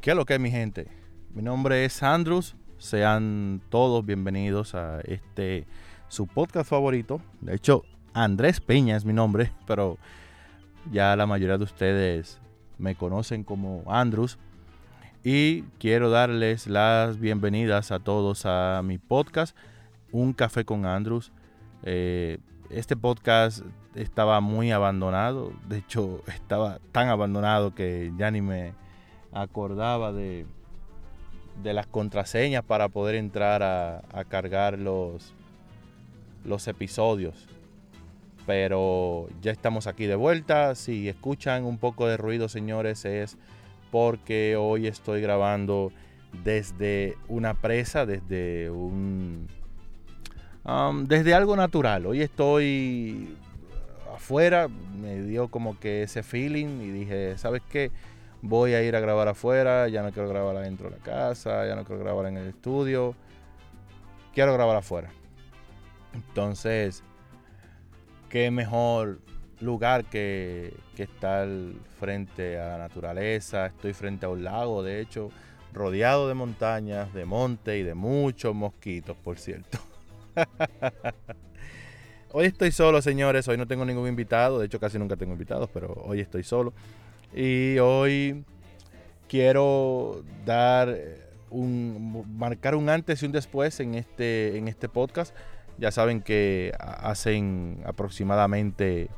¿Qué es lo que es mi gente? Mi nombre es Andrews. Sean todos bienvenidos a este su podcast favorito. De hecho, Andrés Peña es mi nombre, pero ya la mayoría de ustedes me conocen como Andrews. Y quiero darles las bienvenidas a todos a mi podcast, Un Café con Andrews. Eh, este podcast estaba muy abandonado. De hecho, estaba tan abandonado que ya ni me acordaba de, de las contraseñas para poder entrar a, cargar los, los episodios. Pero ya estamos aquí de vuelta. Si escuchan un poco de ruido, señores, es porque hoy estoy grabando desde una presa, desde un... Um, desde algo natural. Hoy estoy afuera, me dio como que ese feeling y dije, ¿sabes qué? Voy a ir a grabar afuera, ya no quiero grabar adentro de la casa, ya no quiero grabar en el estudio, quiero grabar afuera. Entonces, qué mejor lugar que, que estar frente a la naturaleza, estoy frente a un lago, de hecho, rodeado de montañas, de monte y de muchos mosquitos, por cierto. hoy estoy solo, señores, hoy no tengo ningún invitado, de hecho casi nunca tengo invitados, pero hoy estoy solo. Y hoy quiero dar un marcar un antes y un después en este en este podcast. Ya saben que hacen aproximadamente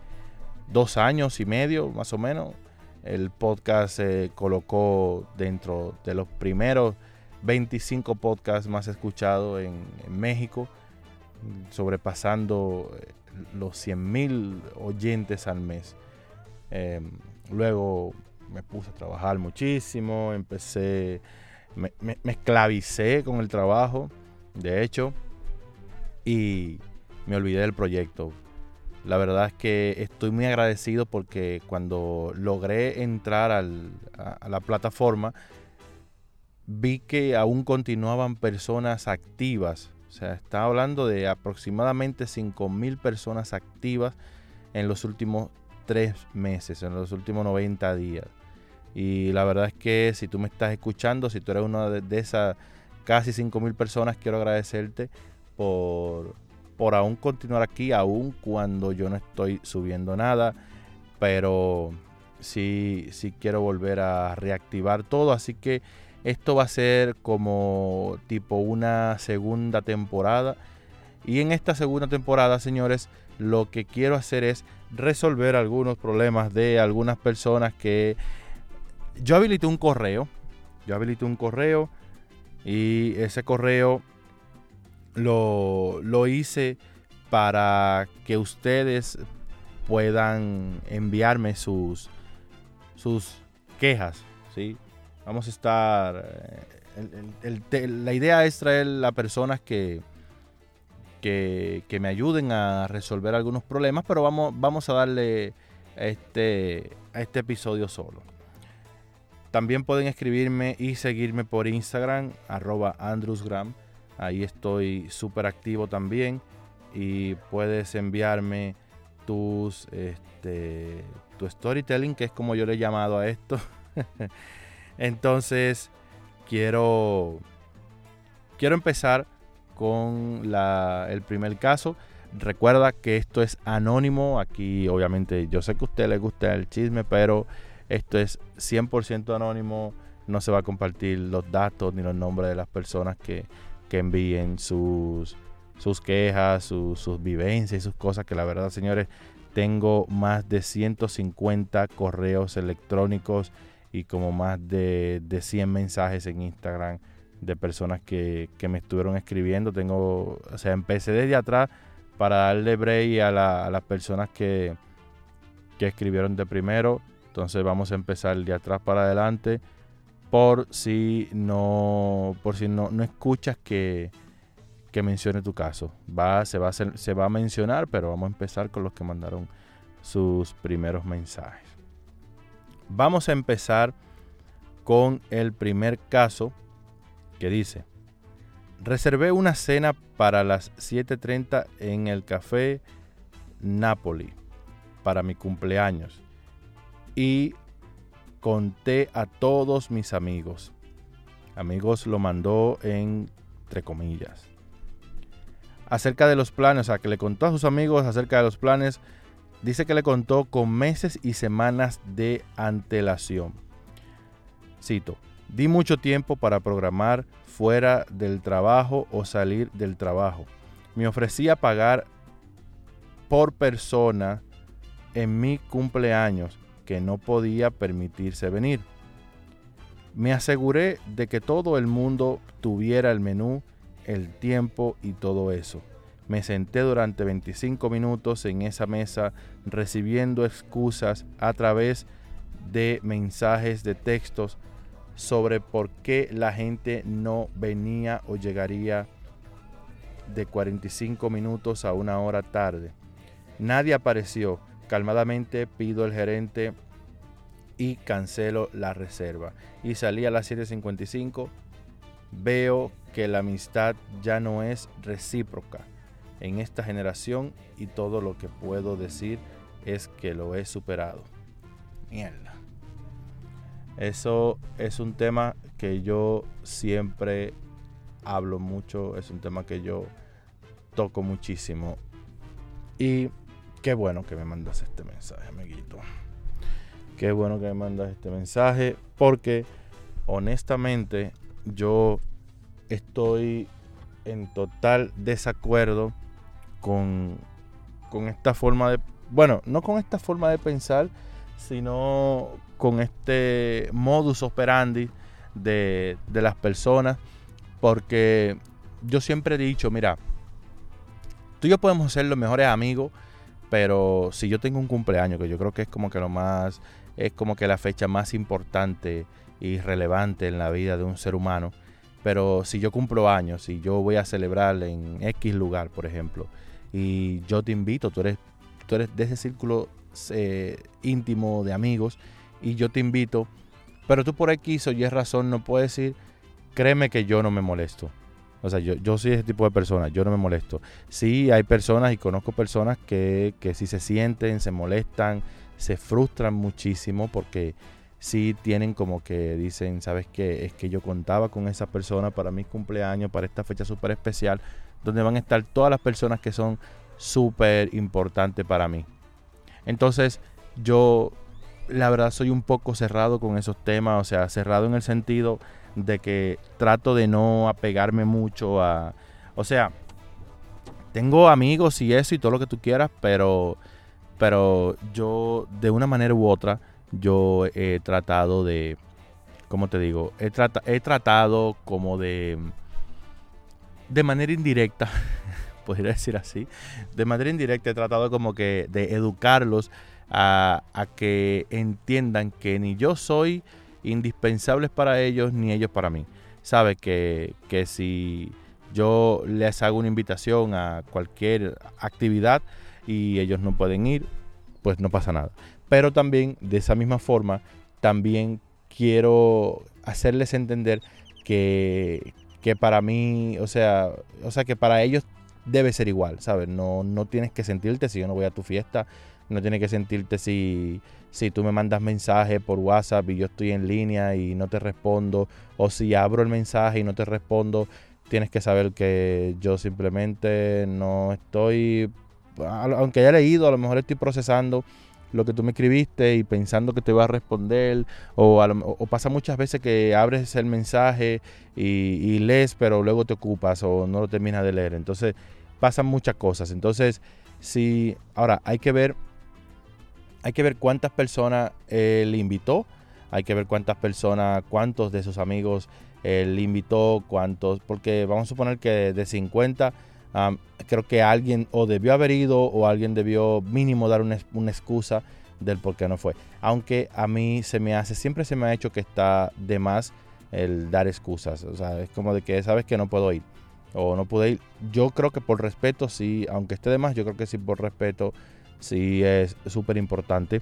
dos años y medio, más o menos, el podcast se colocó dentro de los primeros 25 podcasts más escuchados en, México, sobrepasando los 100 mil oyentes al mes. Em, Luego me puse a trabajar muchísimo, empecé, me, esclavicé con el trabajo, de hecho, y me olvidé del proyecto. La verdad es que estoy muy agradecido porque cuando logré entrar a, la plataforma, vi que aún continuaban personas activas. O sea, estaba hablando de aproximadamente 5.000 personas activas en los últimos tres meses, en los últimos 90 días. Y la verdad es que si tú me estás escuchando, si tú eres una de, esas casi 5 mil personas, quiero agradecerte por, por aún continuar aquí, aún cuando yo no estoy subiendo nada. Pero sí, sí quiero volver a reactivar todo. Así que esto va a ser como tipo una segunda temporada. Y en esta segunda temporada, señores, lo que quiero hacer es resolver algunos problemas de algunas personas que yo habilité un correo. Yo habilité un correo y ese correo lo, lo hice para que ustedes puedan enviarme sus, sus quejas. ¿sí? Vamos a estar... Eh, la idea es traer a personas que, que, me ayuden a resolver algunos problemas, pero vamos, vamos a darle este, a este episodio solo. También pueden escribirme y seguirme por Instagram, arroba andrewsgram. Ahí estoy súper activo también. Y puedes enviarme tus este, tu storytelling, que es como yo le he llamado a esto. Entonces, quiero, quiero empezar con el primer caso. Recuerda que esto es anónimo. Aquí obviamente yo sé que a usted le gusta el chisme, pero esto es 100% anónimo. No se va a compartir los datos ni los nombres de las personas que, envíen sus, sus quejas, sus vivencias y sus cosas. Que la verdad, señores, tengo más de 150 correos electrónicos y como más de, de 100 mensajes en Instagram de personas que, me estuvieron escribiendo. Tengo, o sea, empecé desde atrás para darle break a, a las personas que, que escribieron de primero. Entonces vamos a empezar de atrás para adelante. Por si no, por si no, no escuchas que, que mencione tu caso. Va, se, va a se va a mencionar, pero vamos a empezar con los que mandaron sus primeros mensajes. Vamos a empezar con el primer caso que dice, reservé una cena para las 7.30 en el café Napoli para mi cumpleaños y conté a todos mis amigos. Amigos lo mandó entre comillas. Acerca de los planes, o sea, que le contó a sus amigos acerca de los planes, dice que le contó con meses y semanas de antelación. Cito, di mucho tiempo para programar fuera del trabajo o salir del trabajo. Me ofrecía pagar por persona en mi cumpleaños que no podía permitirse venir. Me aseguré de que todo el mundo tuviera el menú, el tiempo y todo eso. Me senté durante 25 minutos en esa mesa recibiendo excusas a través de mensajes de textos sobre por qué la gente no venía o llegaría de 45 minutos a una hora tarde. Nadie apareció. Calmadamente pido al gerente y cancelo la reserva. Y salí a las 7.55. Veo que la amistad ya no es recíproca en esta generación y todo lo que puedo decir es que lo he superado. Mierda. Eso es un tema que yo siempre hablo mucho, es un tema que yo toco muchísimo. Y qué bueno que me mandas este mensaje, amiguito. Qué bueno que me mandas este mensaje porque honestamente yo estoy en total desacuerdo con, con esta forma de, bueno, no con esta forma de pensar, sino con este modus operandi de, de las personas, porque yo siempre he dicho, mira, tú y yo podemos ser los mejores amigos, pero si yo tengo un cumpleaños, que yo creo que es como que lo más, es como que la fecha más importante y relevante en la vida de un ser humano, pero si yo cumplo años, y yo voy a celebrar en X lugar, por ejemplo, y yo te invito, tú eres, tú eres de ese círculo eh, íntimo de amigos y yo te invito, pero tú por X o Y razón no puedes decir, créeme que yo no me molesto. O sea, yo, yo soy ese tipo de persona, yo no me molesto. Sí, hay personas y conozco personas que, que sí se sienten, se molestan, se frustran muchísimo porque sí tienen como que dicen, ¿sabes qué? Es que yo contaba con esa persona para mi cumpleaños, para esta fecha súper especial, donde van a estar todas las personas que son súper importantes para mí. Entonces, yo la verdad soy un poco cerrado con esos temas, o sea, cerrado en el sentido de que trato de no apegarme mucho a... O sea, tengo amigos y eso y todo lo que tú quieras, pero, pero yo de una manera u otra, yo he tratado de, ¿cómo te digo? He, he tratado como de de manera indirecta, podría decir así, de manera indirecta he tratado como que de educarlos a, que entiendan que ni yo soy indispensables para ellos ni ellos para mí. Sabe que, que si yo les hago una invitación a cualquier actividad y ellos no pueden ir, pues no pasa nada. Pero también de esa misma forma, también quiero hacerles entender que, que para mí, o sea, o sea que para ellos debe ser igual, ¿sabes? No, no tienes que sentirte si yo no voy a tu fiesta, no tienes que sentirte si, si tú me mandas mensaje por WhatsApp y yo estoy en línea y no te respondo, o si abro el mensaje y no te respondo, tienes que saber que yo simplemente no estoy, aunque haya leído, a lo mejor estoy procesando lo que tú me escribiste y pensando que te va a responder, o, pasa muchas veces que abres el mensaje y, lees, pero luego te ocupas o no lo terminas de leer. Entonces pasan muchas cosas. Entonces, si ahora hay que ver, hay que ver cuántas personas él invitó, hay que ver cuántas personas, cuántos de sus amigos él invitó, cuántos, porque vamos a suponer que de 50 creo que alguien o debió haber ido o alguien debió mínimo dar una, excusa del por qué no fue. Aunque a mí se me hace, siempre se me ha hecho que está de más el dar excusas. O sea, es como de que sabes que no puedo ir o no pude ir. Yo creo que por respeto, sí, aunque esté de más, yo creo que sí por respeto, sí es súper importante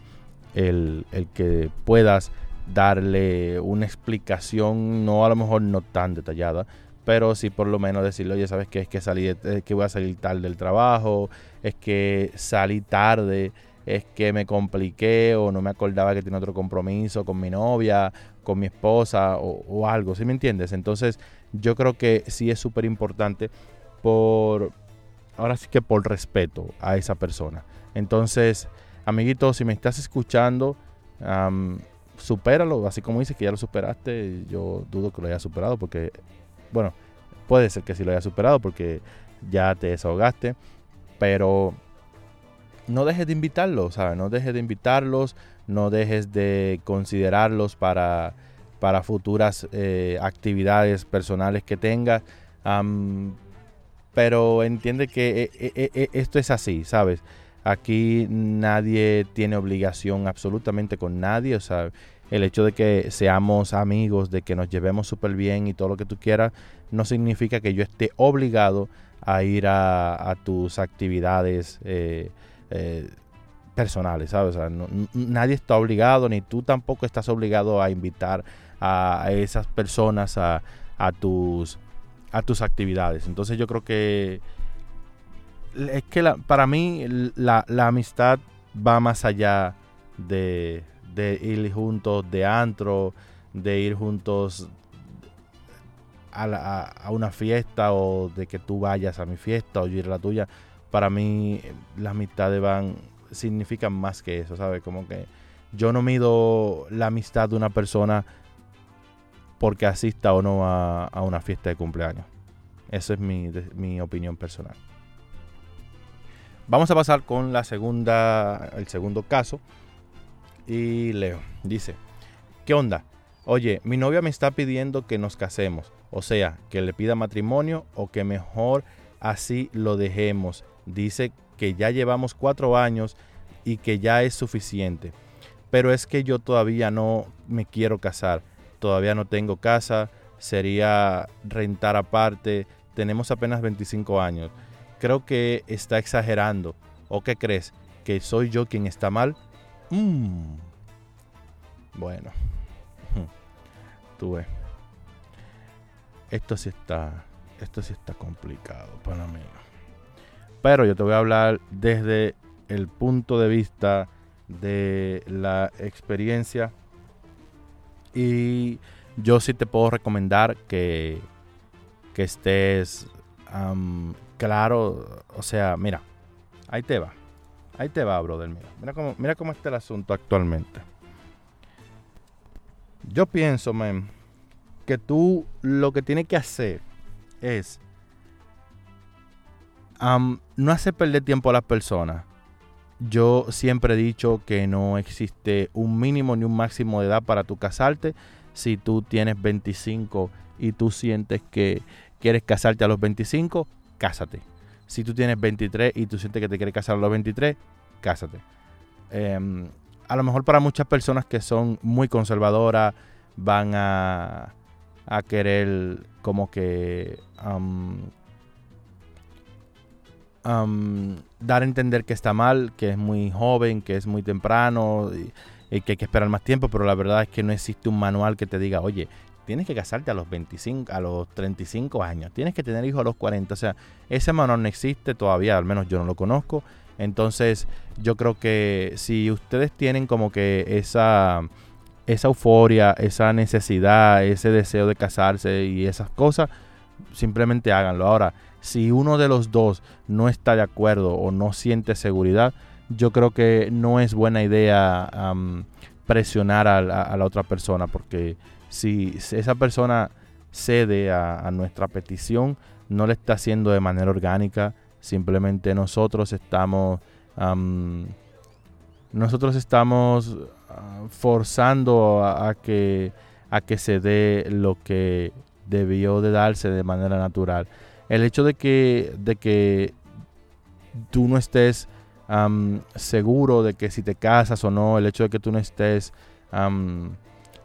el, el que puedas darle una explicación, no a lo mejor no tan detallada, pero sí por lo menos decirle, oye, ¿sabes qué? Es que salí, que voy a salir tarde del trabajo, es que salí tarde es que me compliqué o no me acordaba que tenía otro compromiso con mi novia, con mi esposa o, algo, ¿sí me entiendes? Entonces yo creo que sí es súper importante por, ahora sí que por respeto a esa persona. Entonces, amiguito, si me estás escuchando, supéralo, así como dices que ya lo superaste, yo dudo que lo hayas superado porque, bueno, puede ser que sí lo hayas superado porque ya te desahogaste, pero no dejes de invitarlos, ¿sabes? No dejes de invitarlos, no dejes de considerarlos para, para futuras eh, actividades personales que tengas. pero entiende que eh, eh, esto es así, ¿sabes? Aquí nadie tiene obligación absolutamente con nadie, o sea, el hecho de que seamos amigos, de que nos llevemos súper bien y todo lo que tú quieras, no significa que yo esté obligado a ir a, tus actividades eh, eh, personales, ¿sabes? nadie está obligado, ni tú tampoco estás obligado a invitar a, esas personas a, tus, a tus actividades. Entonces yo creo que es que para mí la, amistad va más allá de, ir juntos de antro, de ir juntos a, una fiesta o de que tú vayas a mi fiesta o yo ir a la tuya, para mí las amistades van, significan más que eso, ¿sabes? Como que yo no mido la amistad de una persona porque asista o no a, una fiesta de cumpleaños. Esa es mi, mi opinión personal. Vamos a pasar con la segunda, el segundo caso. Y leo, dice, ¿qué onda? Oye, mi novia me está pidiendo que nos casemos. O sea, que le pida matrimonio o que mejor así lo dejemos. Dice que ya llevamos cuatro años y que ya es suficiente. Pero es que yo todavía no me quiero casar. Todavía no tengo casa. Sería rentar aparte. Tenemos apenas 25 años. Creo que está exagerando. ¿O qué crees? ¿Que soy yo quien está mal? Mm. Bueno. Tú ves esto sí está, esto sí está complicado para mí. Pero yo te voy a hablar desde el punto de vista de la experiencia y yo sí te puedo recomendar que, que estés claro, o sea, mira, ahí te va, ahí te va, brother, mira, mira cómo, mira cómo está el asunto actualmente. Yo pienso, man, que tú lo que tienes que hacer es no hacer perder tiempo a las personas. Yo siempre he dicho que no existe un mínimo ni un máximo de edad para tu casarte. Si tú tienes 25 y tú sientes que quieres casarte a los 25, cásate. Si tú tienes 23 y tú sientes que te quieres casar a los 23, cásate. Em, a lo mejor para muchas personas que son muy conservadoras van a querer como que dar a entender que está mal, que es muy joven, que es muy temprano y, que hay que esperar más tiempo, pero la verdad es que no existe un manual que te diga, oye, tienes que casarte a los 25, a los 35 años, tienes que tener hijos a los 40, o sea, ese manual no existe todavía, al menos yo no lo conozco, entonces yo creo que si ustedes tienen como que esa esa euforia, esa necesidad, ese deseo de casarse y esas cosas, simplemente háganlo. Ahora, si uno de los dos no está de acuerdo o no siente seguridad, yo creo que no es buena idea presionar a, la otra persona, porque si esa persona cede a, nuestra petición, no le está haciendo de manera orgánica, simplemente nosotros estamos nosotros estamos ah, forzando a, que, a que se dé lo que debió de darse de manera natural. El hecho de que, de que tú no estés seguro de que si te casas o no, el hecho de que tú no estés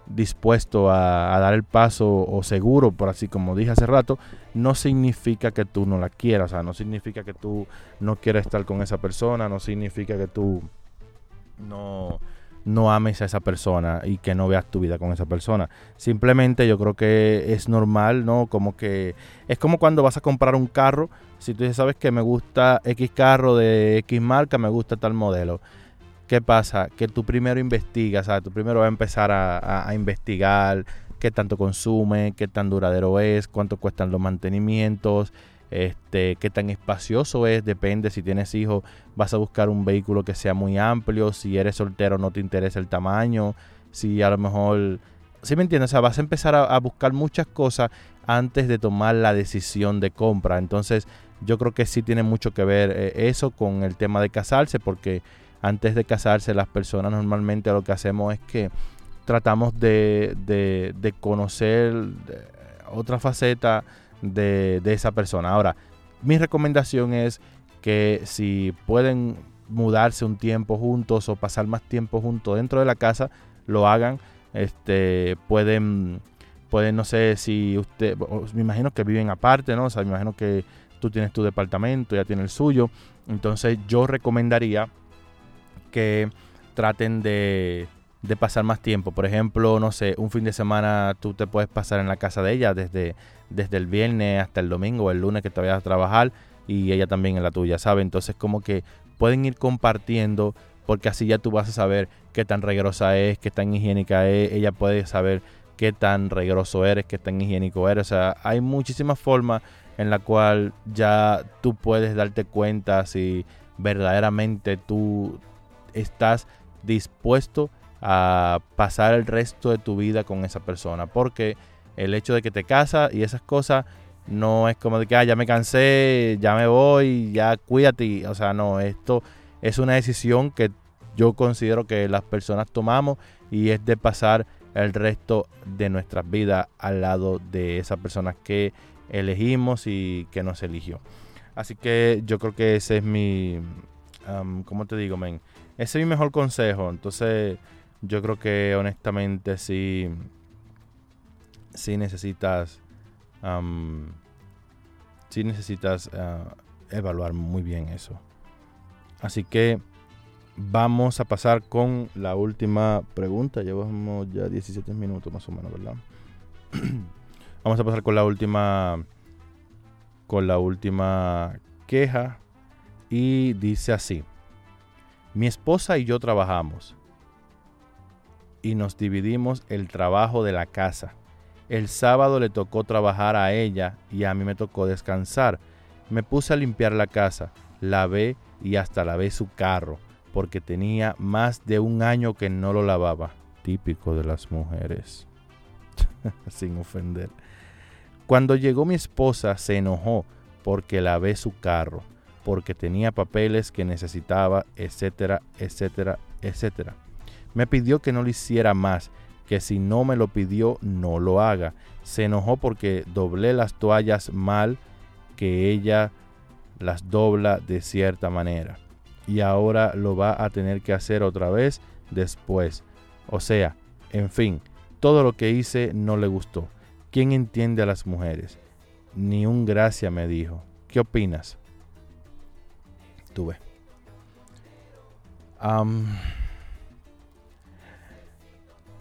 dispuesto a, dar el paso o seguro, por así como dije hace rato, no significa que tú no la quieras, o sea, no significa que tú no quieras estar con esa persona, no significa que tú no, no ames a esa persona y que no veas tu vida con esa persona. Simplemente yo creo que es normal, ¿no? Como que es como cuando vas a comprar un carro, si tú sabes que me gusta X carro de X marca, me gusta tal modelo. ¿Qué pasa? Que tú primero investigas, ¿sabes? Tú primero vas a empezar a, investigar qué tanto consume, qué tan duradero es, cuánto cuestan los mantenimientos, este, qué tan espacioso es, depende si tienes hijos, vas a buscar un vehículo que sea muy amplio, si eres soltero no te interesa el tamaño, si a lo mejor, ¿sí me entiendes? O sea, vas a empezar a, buscar muchas cosas antes de tomar la decisión de compra. Entonces, yo creo que sí tiene mucho que ver eh, eso con el tema de casarse, porque antes de casarse las personas normalmente lo que hacemos es que tratamos de, de, conocer otra faceta de, de esa persona. Ahora, mi recomendación es que si pueden mudarse un tiempo juntos o pasar más tiempo juntos dentro de la casa, lo hagan. Este, pueden, pueden, no sé si usted, me imagino que viven aparte, ¿no? O sea, me imagino que tú tienes tu departamento, ya tiene el suyo. Entonces yo recomendaría que traten de, de pasar más tiempo. Por ejemplo, no sé, un fin de semana tú te puedes pasar en la casa de ella desde, desde el viernes hasta el domingo o el lunes que te vayas a trabajar y ella también en la tuya, ¿sabes? Entonces como que pueden ir compartiendo porque así ya tú vas a saber qué tan regrosa es, qué tan higiénica es, ella puede saber qué tan regroso eres, qué tan higiénico eres. O sea, hay muchísimas formas en la cual ya tú puedes darte cuenta si verdaderamente tú estás dispuesto a pasar el resto de tu vida con esa persona. Porque el hecho de que te casas y esas cosas no es como de que ah, ya me cansé, ya me voy, ya cuídate. O sea, no, esto es una decisión que yo considero que las personas tomamos y es de pasar el resto de nuestras vidas al lado de esa persona que elegimos y que nos eligió. Así que yo creo que ese es mi, ¿cómo te digo, men? Ese es mi mejor consejo. Entonces, yo creo que honestamente sí, sí necesitas, sí necesitas ah, evaluar muy bien eso. Así que vamos a pasar con la última pregunta. Llevamos ya 17 minutos más o menos, ¿verdad? vamos a pasar con la última con la última queja y dice así: Mi esposa y yo trabajamos y nos dividimos el trabajo de la casa. El sábado le tocó trabajar a ella y a mí me tocó descansar. Me puse a limpiar la casa, lavé y hasta lavé su carro, porque tenía más de un año que no lo lavaba. Típico de las mujeres. Sin ofender. Cuando llegó mi esposa se enojó porque lavé su carro, porque tenía papeles que necesitaba, etcétera, etcétera, etcétera. Me pidió que no lo hiciera más, que si no me lo pidió no lo haga. Se enojó porque doblé las toallas mal, que ella las dobla de cierta manera. Y ahora lo va a tener que hacer otra vez después. O sea, en fin, todo lo que hice no le gustó. ¿Quién entiende a las mujeres? Ni un gracia me dijo. ¿Qué opinas? Tuve.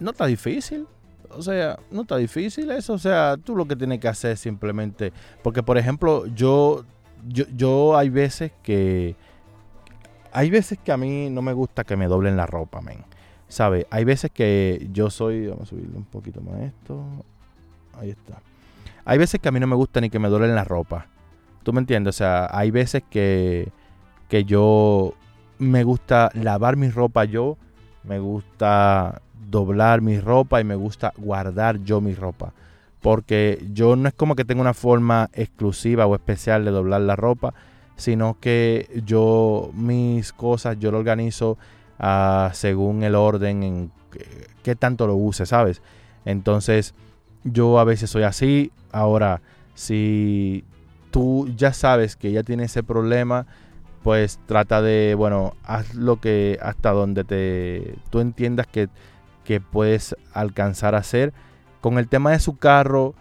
no está difícil. O sea, no está difícil eso. O sea, tú lo que tienes que hacer es simplemente. Porque, por ejemplo, yo yo, yo hay veces que... Hay veces que a mí no me gusta que me doblen la ropa, men. ¿Sabe? Hay veces que yo soy... Vamos a subirle un poquito más esto. Ahí está. Hay veces que a mí no me gusta ni que me doblen la ropa. ¿Tú me entiendes? O sea, hay veces que, que yo me gusta lavar mi ropa yo. Me gusta doblar mi ropa y me gusta guardar yo mi ropa porque yo no es como que tenga una forma exclusiva o especial de doblar la ropa, sino que yo mis cosas yo lo organizo ah, según el orden en qué tanto lo use, ¿sabes? Entonces yo a veces soy así. Ahora, si tú ya sabes que ya tienes ese problema, pues trata de, bueno, haz lo que hasta donde te tú entiendas que, que puedes alcanzar a hacer con el tema de su carro,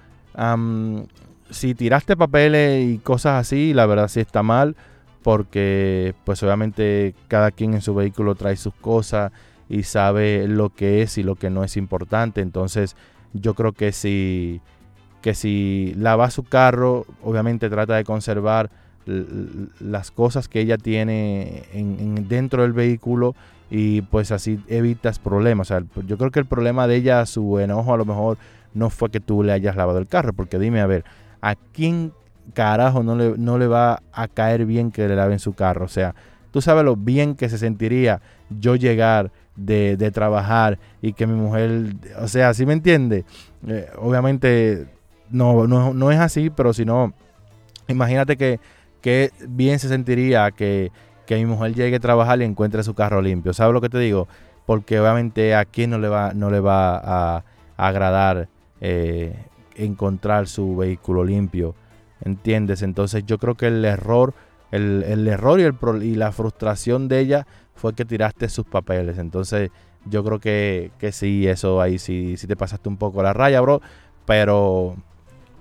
si tiraste papeles y cosas así, la verdad sí está mal, porque pues obviamente cada quien en su vehículo trae sus cosas y sabe lo que es y lo que no es importante. Entonces yo creo que si, que si lava su carro, obviamente trata de conservar las cosas que ella tiene en, dentro del vehículo y pues así evitas problemas. O sea, yo creo que el problema de ella, su enojo a lo mejor no fue que tú le hayas lavado el carro, porque dime, a ver, ¿a quién carajo no le, no le va a caer bien que le laven su carro? O sea, tú sabes lo bien que se sentiría yo llegar de, de trabajar y que mi mujer, o sea, ¿sí me entiende? Eh, obviamente no, no, no es así, pero si no, imagínate que, que bien se sentiría que, que mi mujer llegue a trabajar y encuentre su carro limpio. ¿Sabes lo que te digo? Porque obviamente a quién no le va, no le va a, agradar eh, encontrar su vehículo limpio. ¿Entiendes? Entonces yo creo que el error, el, el error y, el, y la frustración de ella fue que tiraste sus papeles. Entonces yo creo que, que sí, eso ahí sí, sí te pasaste un poco la raya, bro. Pero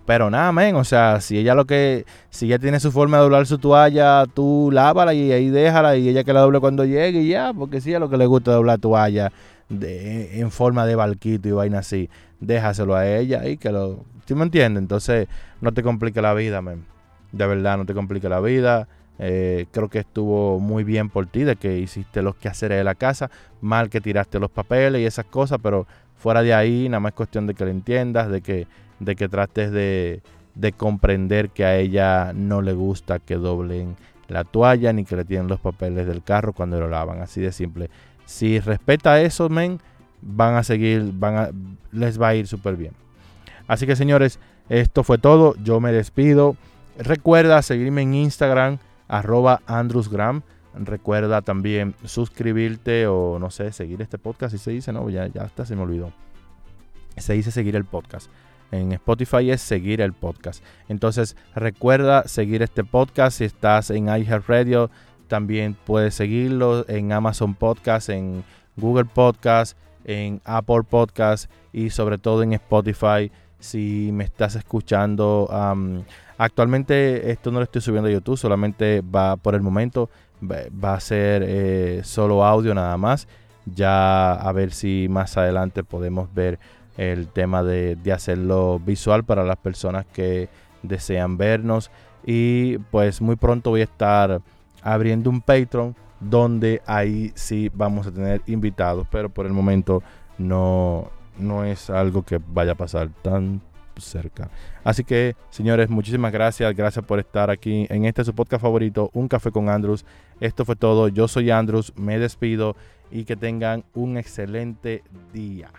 pero nada, men, o sea, si ella lo que, si ella tiene su forma de doblar su toalla, tú lávala y ahí déjala y ella que la doble cuando llegue y ya, porque si a lo que le gusta doblar toalla de, en forma de barquito y vaina así, déjaselo a ella y que lo, ¿sí me entiendes? Entonces, no te complique la vida, men. De verdad, no te complique la vida. Eh, creo que estuvo muy bien por ti de que hiciste los quehaceres de la casa, mal que tiraste los papeles y esas cosas, pero fuera de ahí, nada más es cuestión de que lo entiendas, de que de que trates de, comprender que a ella no le gusta que doblen la toalla ni que le tienen los papeles del carro cuando lo lavan. Así de simple. Si respeta eso, men, van a seguir, van a, les va a ir súper bien. Así que señores, esto fue todo. Yo me despido. Recuerda seguirme en Instagram, arroba andrewsgram. Recuerda también suscribirte o no sé, seguir este podcast. Si se dice, no, ya, ya hasta se me olvidó. Se dice seguir el podcast en Spotify es seguir el podcast. Entonces recuerda seguir este podcast si estás en iHeartRadio. También puedes seguirlo en Amazon Podcast, en Google Podcast, en Apple Podcast y sobre todo en Spotify. Si me estás escuchando, actualmente esto no lo estoy subiendo a YouTube, solamente va por el momento, va a ser eh, solo audio nada más. Ya a ver si más adelante podemos ver el tema de, hacerlo visual para las personas que desean vernos. Y pues muy pronto voy a estar abriendo un Patreon donde ahí sí vamos a tener invitados, pero por el momento no, no es algo que vaya a pasar tan cerca. Así que, señores, muchísimas gracias. Gracias por estar aquí en este su podcast favorito, Un Café con Andrews. Esto fue todo. Yo soy Andrews, me despido y que tengan un excelente día.